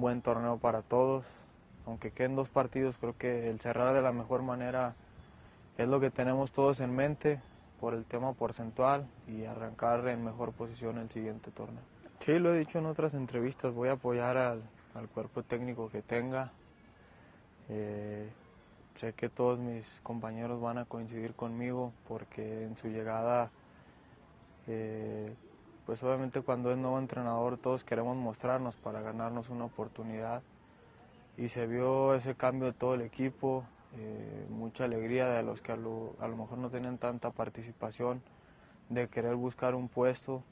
buen torneo para todos. Aunque queden dos partidos, creo que el cerrar de la mejor manera es lo que tenemos todos en mente por el tema porcentual y arrancar en mejor posición el siguiente torneo. Sí, lo he dicho en otras entrevistas, voy a apoyar al, al cuerpo técnico que tenga. Eh, sé que todos mis compañeros van a coincidir conmigo porque en su llegada, eh, pues obviamente cuando es nuevo entrenador todos queremos mostrarnos para ganarnos una oportunidad. Y se vio ese cambio de todo el equipo, eh, mucha alegría de los que a lo, a lo mejor no tenían tanta participación, de querer buscar un puesto.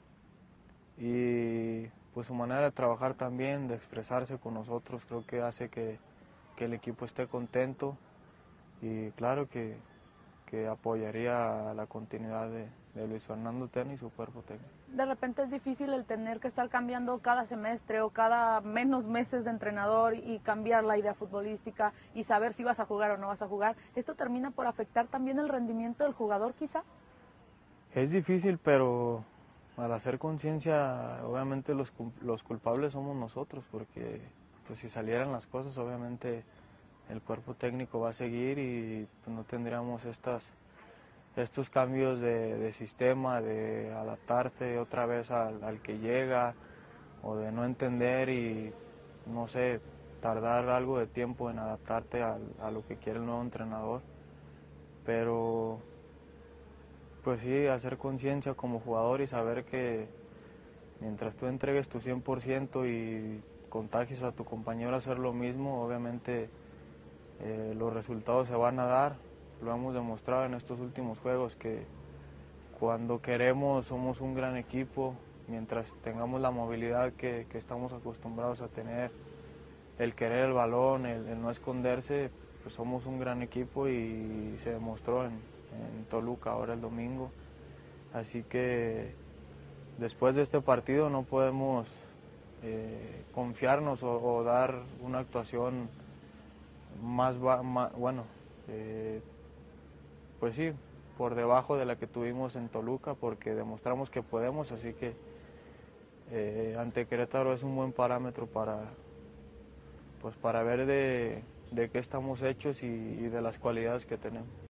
Y pues su manera de trabajar también, de expresarse con nosotros, creo que hace que, que el equipo esté contento. Y claro que, que apoyaría la continuidad de, de Luis Fernando Tena y su cuerpo técnico. De repente es difícil el tener que estar cambiando cada semestre o cada menos meses de entrenador y cambiar la idea futbolística y saber si vas a jugar o no vas a jugar. ¿Esto termina por afectar también el rendimiento del jugador quizá? Es difícil, pero al hacer conciencia, obviamente los, los culpables somos nosotros, porque pues si salieran las cosas, obviamente el cuerpo técnico va a seguir y pues, no tendríamos estas estos cambios de, sistema, de adaptarte otra vez al, que llega o de no entender y, no sé, tardar algo de tiempo en adaptarte al, a lo que quiere el nuevo entrenador. Pero, pues sí, hacer conciencia como jugador y saber que mientras tú entregues tu 100% y contagies a tu compañero a hacer lo mismo, obviamente eh, los resultados se van a dar lo hemos demostrado en estos últimos juegos que cuando queremos somos un gran equipo, mientras tengamos la movilidad que, que estamos acostumbrados a tener, el querer el balón, el, no esconderse, pues somos un gran equipo y se demostró en, en Toluca ahora el domingo. Así que después de este partido no podemos eh, confiarnos o, dar una actuación más, más bueno. Eh, pues sí, por debajo de la que tuvimos en Toluca, porque demostramos que podemos, así que eh, ante Querétaro es un buen parámetro para, pues para ver de, de qué estamos hechos y de las cualidades que tenemos.